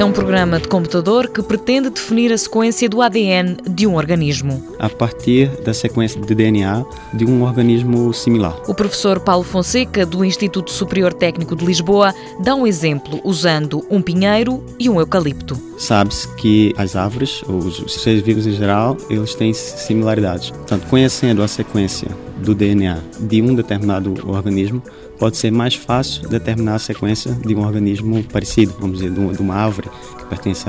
É um programa de computador que pretende definir a sequência do ADN de um organismo. A partir da sequência de DNA de um organismo similar. O professor Paulo Fonseca, do Instituto Superior Técnico de Lisboa, dá um exemplo usando um pinheiro e um eucalipto. Sabe-se que as árvores, os seres vivos em geral, eles têm similaridades. Portanto, conhecendo a sequência do DNA de um determinado organismo, pode ser mais fácil determinar a sequência de um organismo parecido, vamos dizer, de uma árvore que pertence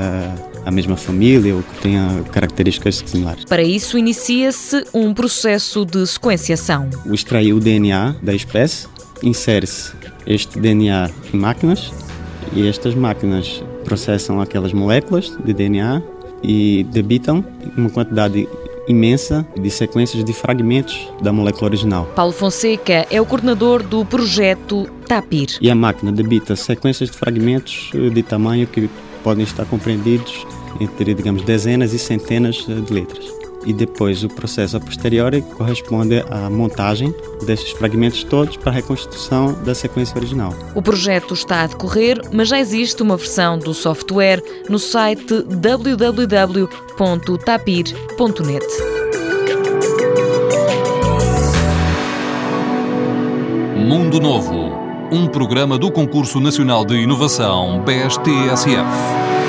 à mesma família ou que tenha características similares. Para isso, inicia-se um processo de sequenciação. O extrair o DNA da espécie, insere-se este DNA em máquinas e estas máquinas processam aquelas moléculas de DNA e debitam uma quantidade imensa de sequências de fragmentos da molécula original. Paulo Fonseca é o coordenador do projeto TAPIR. E a máquina debita sequências de fragmentos de tamanho que podem estar compreendidos entre, digamos, dezenas e centenas de letras e depois o processo a posteriori corresponde à montagem desses fragmentos todos para a reconstrução da sequência original. O projeto está a decorrer, mas já existe uma versão do software no site www.tapir.net. Mundo Novo, um programa do Concurso Nacional de Inovação BSTSF.